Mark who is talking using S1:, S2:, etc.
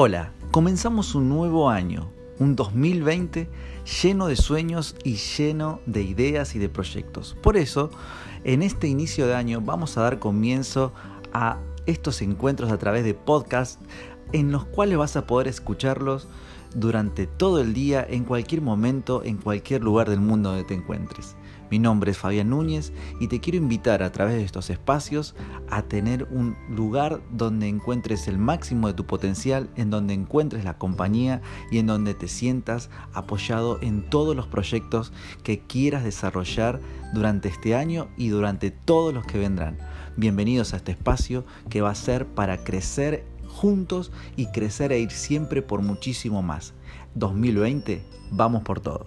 S1: Hola, comenzamos un nuevo año, un 2020 lleno de sueños y lleno de ideas y de proyectos. Por eso, en este inicio de año vamos a dar comienzo a estos encuentros a través de podcast en los cuales vas a poder escucharlos durante todo el día, en cualquier momento, en cualquier lugar del mundo donde te encuentres. Mi nombre es Fabián Núñez y te quiero invitar a través de estos espacios a tener un lugar donde encuentres el máximo de tu potencial, en donde encuentres la compañía y en donde te sientas apoyado en todos los proyectos que quieras desarrollar durante este año y durante todos los que vendrán. Bienvenidos a este espacio que va a ser para crecer juntos y crecer e ir siempre por muchísimo más. 2020, vamos por todo.